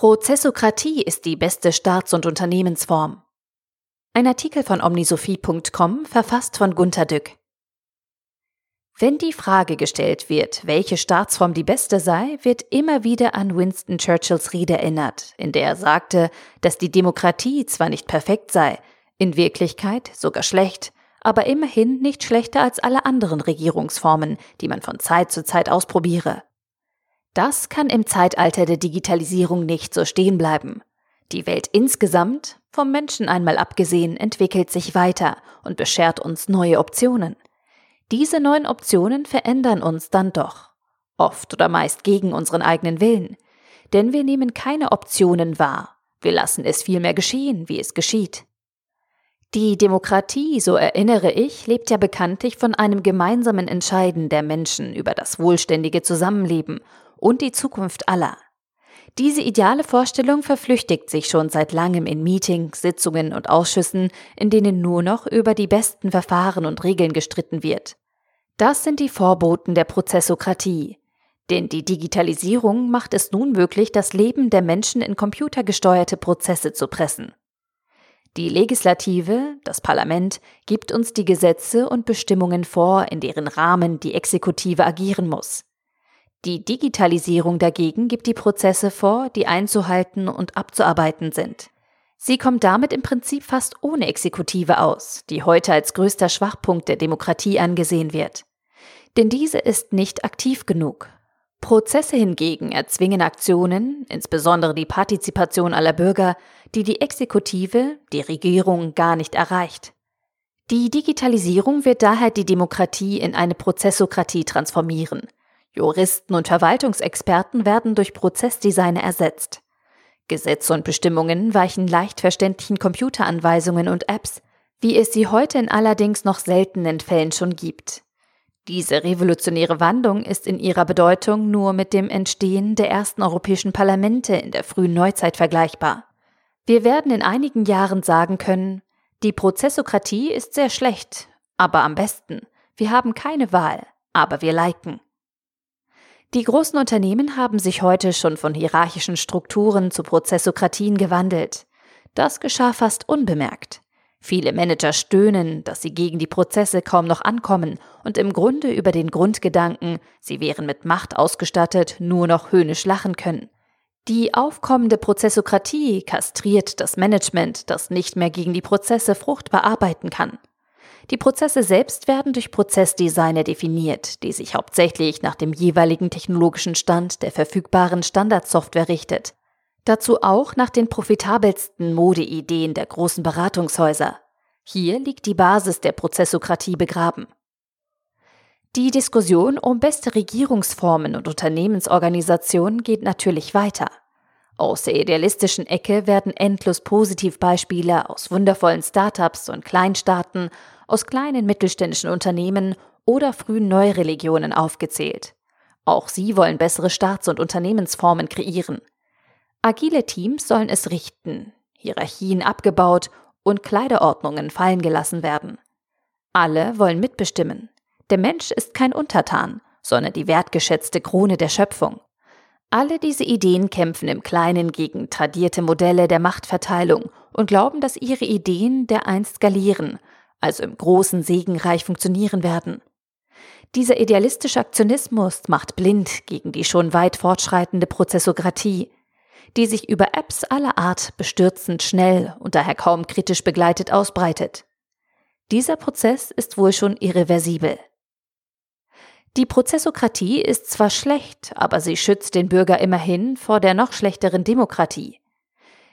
Prozessokratie ist die beste Staats- und Unternehmensform. Ein Artikel von omnisophie.com verfasst von Gunter Dück. Wenn die Frage gestellt wird, welche Staatsform die beste sei, wird immer wieder an Winston Churchills Rede erinnert, in der er sagte, dass die Demokratie zwar nicht perfekt sei, in Wirklichkeit sogar schlecht, aber immerhin nicht schlechter als alle anderen Regierungsformen, die man von Zeit zu Zeit ausprobiere. Das kann im Zeitalter der Digitalisierung nicht so stehen bleiben. Die Welt insgesamt, vom Menschen einmal abgesehen, entwickelt sich weiter und beschert uns neue Optionen. Diese neuen Optionen verändern uns dann doch, oft oder meist gegen unseren eigenen Willen, denn wir nehmen keine Optionen wahr, wir lassen es vielmehr geschehen, wie es geschieht. Die Demokratie, so erinnere ich, lebt ja bekanntlich von einem gemeinsamen Entscheiden der Menschen über das wohlständige Zusammenleben und die Zukunft aller. Diese ideale Vorstellung verflüchtigt sich schon seit langem in Meetings, Sitzungen und Ausschüssen, in denen nur noch über die besten Verfahren und Regeln gestritten wird. Das sind die Vorboten der Prozessokratie. Denn die Digitalisierung macht es nun möglich, das Leben der Menschen in computergesteuerte Prozesse zu pressen. Die Legislative, das Parlament, gibt uns die Gesetze und Bestimmungen vor, in deren Rahmen die Exekutive agieren muss. Die Digitalisierung dagegen gibt die Prozesse vor, die einzuhalten und abzuarbeiten sind. Sie kommt damit im Prinzip fast ohne Exekutive aus, die heute als größter Schwachpunkt der Demokratie angesehen wird. Denn diese ist nicht aktiv genug. Prozesse hingegen erzwingen Aktionen, insbesondere die Partizipation aller Bürger, die die Exekutive, die Regierung gar nicht erreicht. Die Digitalisierung wird daher die Demokratie in eine Prozessokratie transformieren – Juristen und Verwaltungsexperten werden durch Prozessdesigner ersetzt. Gesetze und Bestimmungen weichen leicht verständlichen Computeranweisungen und Apps, wie es sie heute in allerdings noch seltenen Fällen schon gibt. Diese revolutionäre Wandlung ist in ihrer Bedeutung nur mit dem Entstehen der ersten europäischen Parlamente in der frühen Neuzeit vergleichbar. Wir werden in einigen Jahren sagen können, die Prozessokratie ist sehr schlecht, aber am besten. Wir haben keine Wahl, aber wir liken. Die großen Unternehmen haben sich heute schon von hierarchischen Strukturen zu Prozessokratien gewandelt. Das geschah fast unbemerkt. Viele Manager stöhnen, dass sie gegen die Prozesse kaum noch ankommen und im Grunde über den Grundgedanken, sie wären mit Macht ausgestattet, nur noch höhnisch lachen können. Die aufkommende Prozessokratie kastriert das Management, das nicht mehr gegen die Prozesse fruchtbar arbeiten kann. Die Prozesse selbst werden durch Prozessdesigner definiert, die sich hauptsächlich nach dem jeweiligen technologischen Stand der verfügbaren Standardsoftware richtet. Dazu auch nach den profitabelsten Modeideen der großen Beratungshäuser. Hier liegt die Basis der Prozessokratie begraben. Die Diskussion um beste Regierungsformen und Unternehmensorganisationen geht natürlich weiter. Aus der idealistischen Ecke werden endlos Positivbeispiele aus wundervollen Startups und Kleinstaaten aus kleinen mittelständischen Unternehmen oder frühen Neureligionen aufgezählt. Auch sie wollen bessere Staats- und Unternehmensformen kreieren. Agile Teams sollen es richten, Hierarchien abgebaut und Kleiderordnungen fallen gelassen werden. Alle wollen mitbestimmen. Der Mensch ist kein Untertan, sondern die wertgeschätzte Krone der Schöpfung. Alle diese Ideen kämpfen im Kleinen gegen tradierte Modelle der Machtverteilung und glauben, dass ihre Ideen dereinst skalieren also im großen Segenreich funktionieren werden. Dieser idealistische Aktionismus macht blind gegen die schon weit fortschreitende Prozessokratie, die sich über Apps aller Art bestürzend schnell und daher kaum kritisch begleitet ausbreitet. Dieser Prozess ist wohl schon irreversibel. Die Prozessokratie ist zwar schlecht, aber sie schützt den Bürger immerhin vor der noch schlechteren Demokratie,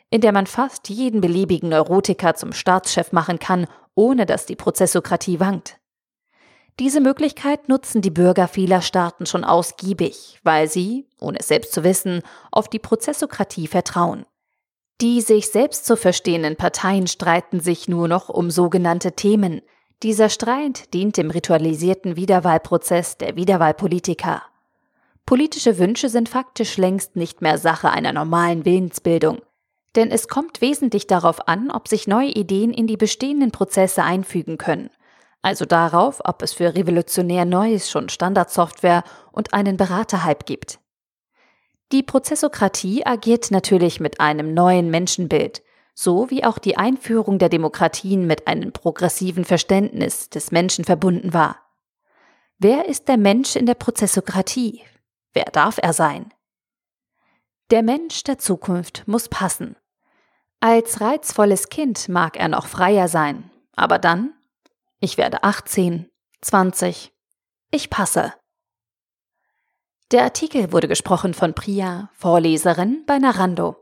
in der man fast jeden beliebigen Neurotiker zum Staatschef machen kann ohne dass die Prozessokratie wankt. Diese Möglichkeit nutzen die Bürger vieler Staaten schon ausgiebig, weil sie, ohne es selbst zu wissen, auf die Prozessokratie vertrauen. Die sich selbst zu verstehenden Parteien streiten sich nur noch um sogenannte Themen. Dieser Streit dient dem ritualisierten Wiederwahlprozess der Wiederwahlpolitiker. Politische Wünsche sind faktisch längst nicht mehr Sache einer normalen Willensbildung, denn es kommt wesentlich darauf an, ob sich neue Ideen in die bestehenden Prozesse einfügen können. Also darauf, ob es für revolutionär Neues schon Standardsoftware und einen Beraterhype gibt. Die Prozessokratie agiert natürlich mit einem neuen Menschenbild, so wie auch die Einführung der Demokratien mit einem progressiven Verständnis des Menschen verbunden war. Wer ist der Mensch in der Prozessokratie? Wer darf er sein? Der Mensch der Zukunft muss passen. Als reizvolles Kind mag er noch freier sein, aber dann? Ich werde 18, 20. Ich passe. Der Artikel wurde gesprochen von Priya, Vorleserin bei Narando.